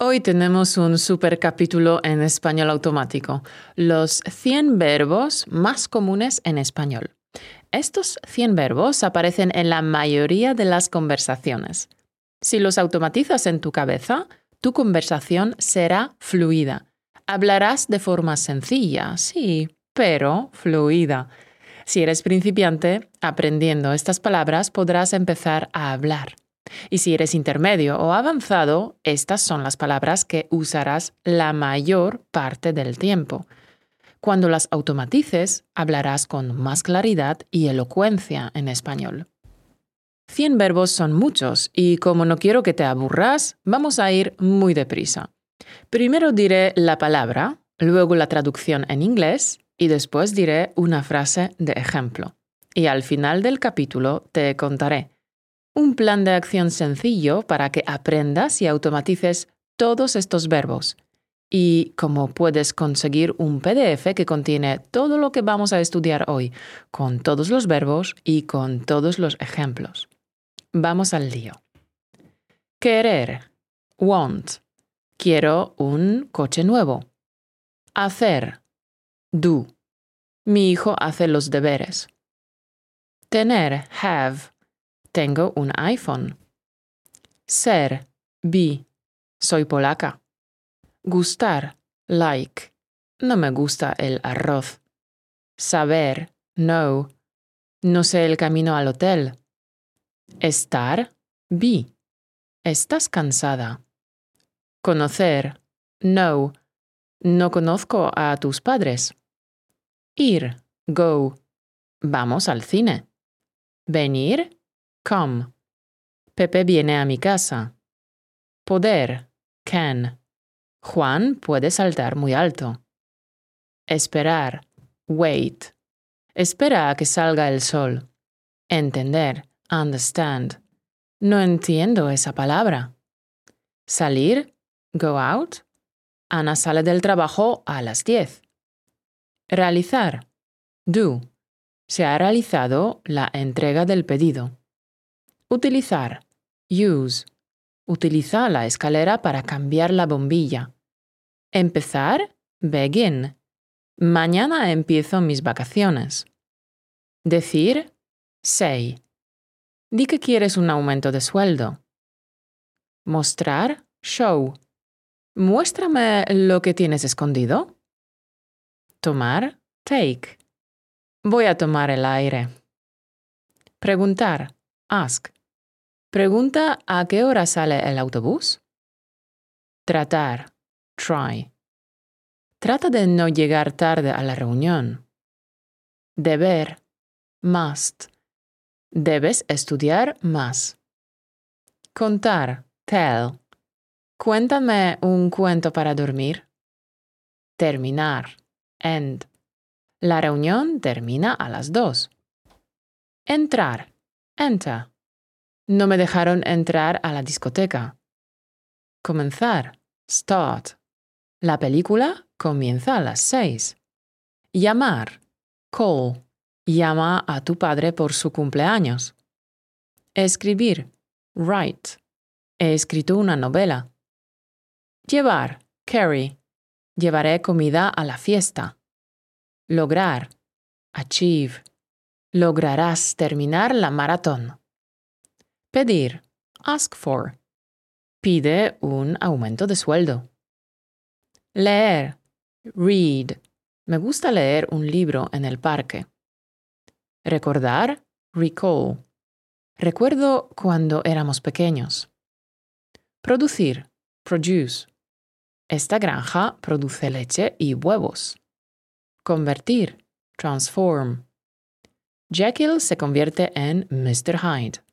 Hoy tenemos un super capítulo en español automático, los 100 verbos más comunes en español. Estos 100 verbos aparecen en la mayoría de las conversaciones. Si los automatizas en tu cabeza, tu conversación será fluida. Hablarás de forma sencilla, sí, pero fluida. Si eres principiante, aprendiendo estas palabras podrás empezar a hablar. Y si eres intermedio o avanzado, estas son las palabras que usarás la mayor parte del tiempo. Cuando las automatices, hablarás con más claridad y elocuencia en español. 100 verbos son muchos y como no quiero que te aburras, vamos a ir muy deprisa. Primero diré la palabra, luego la traducción en inglés y después diré una frase de ejemplo. Y al final del capítulo te contaré un plan de acción sencillo para que aprendas y automatices todos estos verbos y cómo puedes conseguir un PDF que contiene todo lo que vamos a estudiar hoy, con todos los verbos y con todos los ejemplos. Vamos al lío. Querer. Want. Quiero un coche nuevo. Hacer. Do. Mi hijo hace los deberes. Tener. Have. Tengo un iPhone. Ser. Be. Soy polaca. Gustar. Like. No me gusta el arroz. Saber. Know. No sé el camino al hotel. Estar. Be. ¿Estás cansada? Conocer. No. No conozco a tus padres. Ir. Go. Vamos al cine. Venir. Come. Pepe viene a mi casa. Poder. Can. Juan puede saltar muy alto. Esperar. Wait. Espera a que salga el sol. Entender. Understand. No entiendo esa palabra. Salir. Go out. Ana sale del trabajo a las 10. Realizar. Do. Se ha realizado la entrega del pedido. Utilizar. Use. Utiliza la escalera para cambiar la bombilla. Empezar. Begin. Mañana empiezo mis vacaciones. Decir. Say. Di que quieres un aumento de sueldo. Mostrar. Show. Muéstrame lo que tienes escondido. Tomar. Take. Voy a tomar el aire. Preguntar. Ask. Pregunta a qué hora sale el autobús. Tratar. Try. Trata de no llegar tarde a la reunión. Deber. Must. Debes estudiar más. Contar. Tell. Cuéntame un cuento para dormir. Terminar. End. La reunión termina a las dos. Entrar. Enter. No me dejaron entrar a la discoteca. Comenzar. Start. La película comienza a las seis. Llamar. Call. Llama a tu padre por su cumpleaños. Escribir. Write. He escrito una novela. Llevar. Carry. Llevaré comida a la fiesta. Lograr. Achieve. Lograrás terminar la maratón. Pedir. Ask for. Pide un aumento de sueldo. Leer. Read. Me gusta leer un libro en el parque. Recordar. Recall. Recuerdo cuando éramos pequeños. Producir. Produce. Esta granja produce leche y huevos. Convertir. Transform. Jekyll se convierte en Mr. Hyde.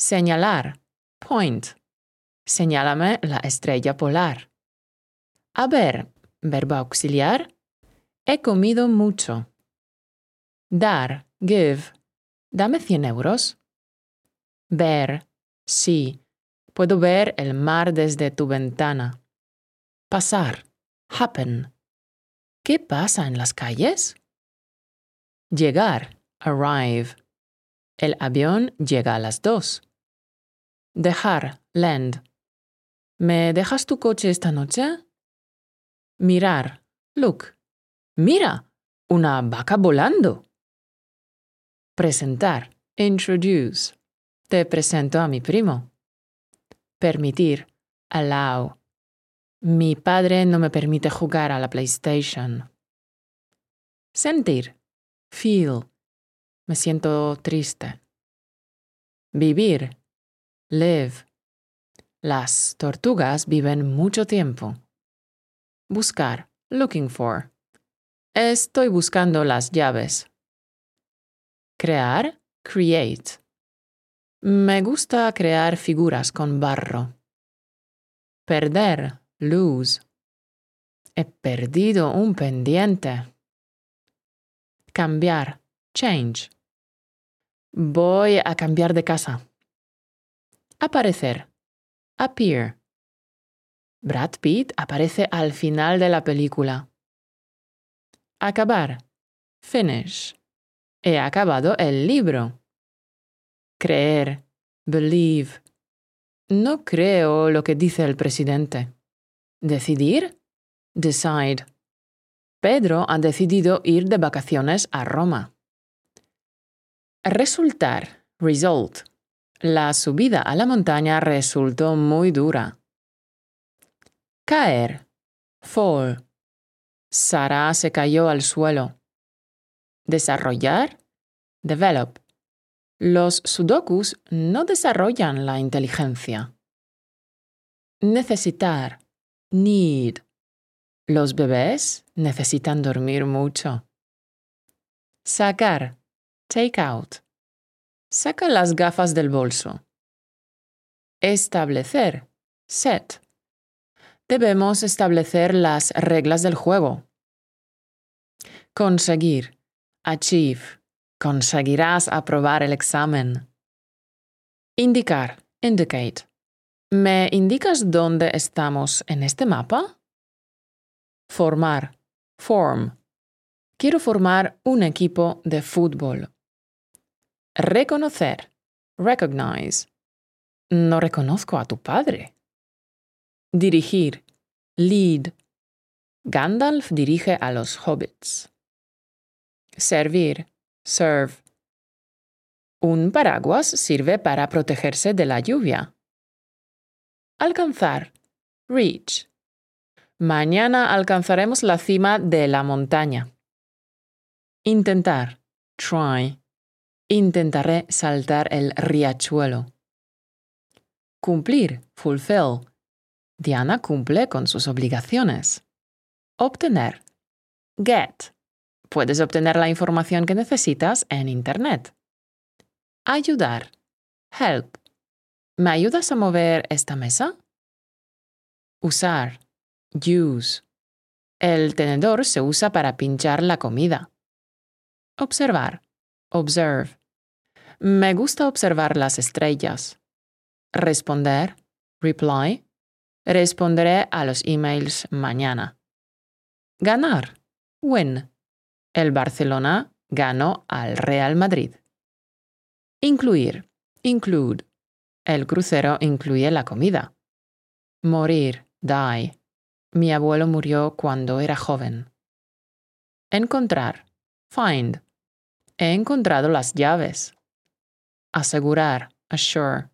Señalar. Point. Señálame la estrella polar. Haber. Verbo auxiliar. He comido mucho. Dar. Give. Dame 100 euros. Ver. Sí. Puedo ver el mar desde tu ventana. Pasar. Happen. ¿Qué pasa en las calles? Llegar. Arrive. El avión llega a las dos. Dejar. Land. ¿Me dejas tu coche esta noche? Mirar. Look. Mira. Una vaca volando. Presentar. Introduce. Te presento a mi primo. Permitir. Allow. Mi padre no me permite jugar a la PlayStation. Sentir. Feel. Me siento triste. Vivir. Live. Las tortugas viven mucho tiempo. Buscar. Looking for. Estoy buscando las llaves. Crear. Create. Me gusta crear figuras con barro. Perder. Lose. He perdido un pendiente. Cambiar. Change. Voy a cambiar de casa. Aparecer. Appear. Brad Pitt aparece al final de la película. Acabar. Finish. He acabado el libro. Creer. Believe. No creo lo que dice el presidente. Decidir. Decide. Pedro ha decidido ir de vacaciones a Roma. Resultar. Result. La subida a la montaña resultó muy dura. Caer. Fall. Sara se cayó al suelo. Desarrollar. Develop. Los sudokus no desarrollan la inteligencia. Necesitar. Need. Los bebés necesitan dormir mucho. Sacar. Take out. Saca las gafas del bolso. Establecer. Set. Debemos establecer las reglas del juego. Conseguir. Achieve. Conseguirás aprobar el examen. Indicar. Indicate. ¿Me indicas dónde estamos en este mapa? Formar. Form. Quiero formar un equipo de fútbol. Reconocer. Recognize. No reconozco a tu padre. Dirigir. Lead. Gandalf dirige a los hobbits. Servir. Serve. Un paraguas sirve para protegerse de la lluvia. Alcanzar. Reach. Mañana alcanzaremos la cima de la montaña. Intentar. Try. Intentaré saltar el riachuelo. Cumplir. Fulfill. Diana cumple con sus obligaciones. Obtener. Get. Puedes obtener la información que necesitas en Internet. Ayudar. Help. ¿Me ayudas a mover esta mesa? Usar. Use. El tenedor se usa para pinchar la comida. Observar. Observe. Me gusta observar las estrellas. Responder. Reply. Responderé a los emails mañana. Ganar. Win. El Barcelona ganó al Real Madrid. Incluir. Include. El crucero incluye la comida. Morir. Die. Mi abuelo murió cuando era joven. Encontrar. Find. He encontrado las llaves. Asegurar. Assure.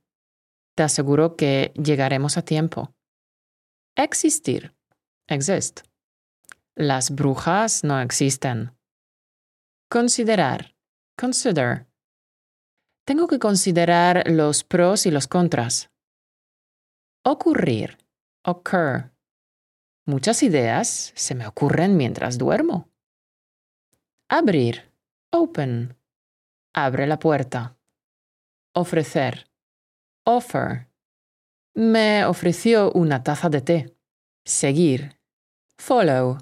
Te aseguro que llegaremos a tiempo. Existir. Exist. Las brujas no existen. Considerar. Consider. Tengo que considerar los pros y los contras. Ocurrir. Occur. Muchas ideas se me ocurren mientras duermo. Abrir. Open. Abre la puerta. Ofrecer. Offer. Me ofreció una taza de té. Seguir. Follow.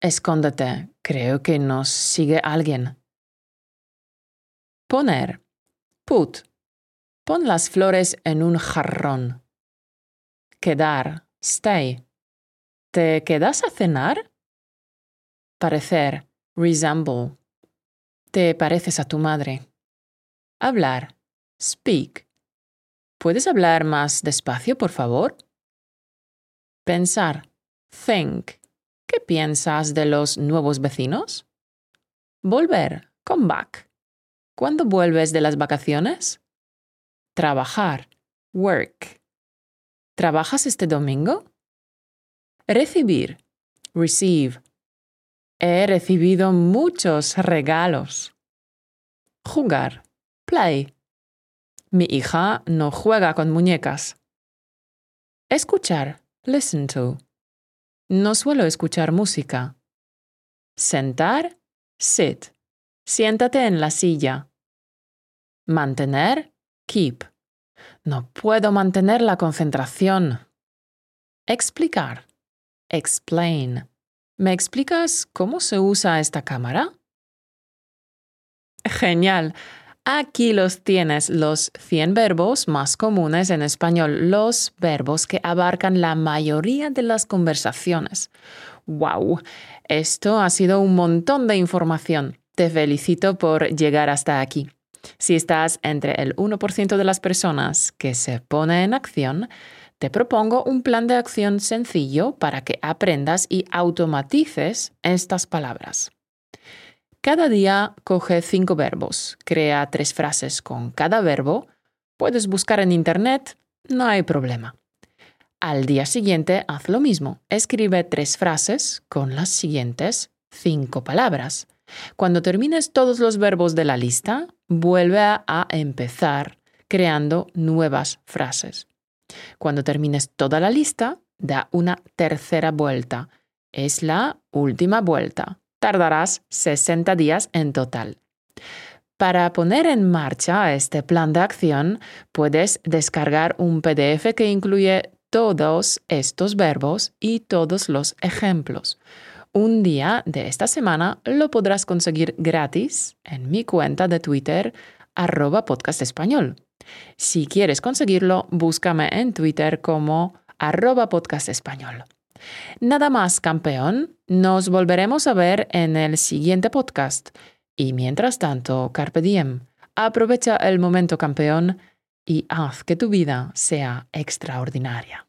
Escóndete. Creo que nos sigue alguien. Poner. Put. Pon las flores en un jarrón. Quedar. Stay. ¿Te quedas a cenar? Parecer. Resemble. Te pareces a tu madre. Hablar. Speak. ¿Puedes hablar más despacio, por favor? Pensar. Think. ¿Qué piensas de los nuevos vecinos? Volver. Come back. ¿Cuándo vuelves de las vacaciones? Trabajar. Work. ¿Trabajas este domingo? Recibir. Receive. He recibido muchos regalos. Jugar. Play. Mi hija no juega con muñecas. Escuchar. Listen to. No suelo escuchar música. Sentar. Sit. Siéntate en la silla. Mantener. Keep. No puedo mantener la concentración. Explicar. Explain. ¿Me explicas cómo se usa esta cámara? Genial. Aquí los tienes, los 100 verbos más comunes en español, los verbos que abarcan la mayoría de las conversaciones. ¡Wow! Esto ha sido un montón de información. Te felicito por llegar hasta aquí. Si estás entre el 1% de las personas que se pone en acción, te propongo un plan de acción sencillo para que aprendas y automatices estas palabras. Cada día coge cinco verbos, crea tres frases con cada verbo, puedes buscar en Internet, no hay problema. Al día siguiente haz lo mismo, escribe tres frases con las siguientes cinco palabras. Cuando termines todos los verbos de la lista, vuelve a empezar creando nuevas frases. Cuando termines toda la lista, da una tercera vuelta. Es la última vuelta tardarás 60 días en total. Para poner en marcha este plan de acción, puedes descargar un PDF que incluye todos estos verbos y todos los ejemplos. Un día de esta semana lo podrás conseguir gratis en mi cuenta de Twitter, arroba podcast español. Si quieres conseguirlo, búscame en Twitter como arroba podcast español. Nada más, campeón. Nos volveremos a ver en el siguiente podcast. Y mientras tanto, Carpe Diem. Aprovecha el momento, campeón, y haz que tu vida sea extraordinaria.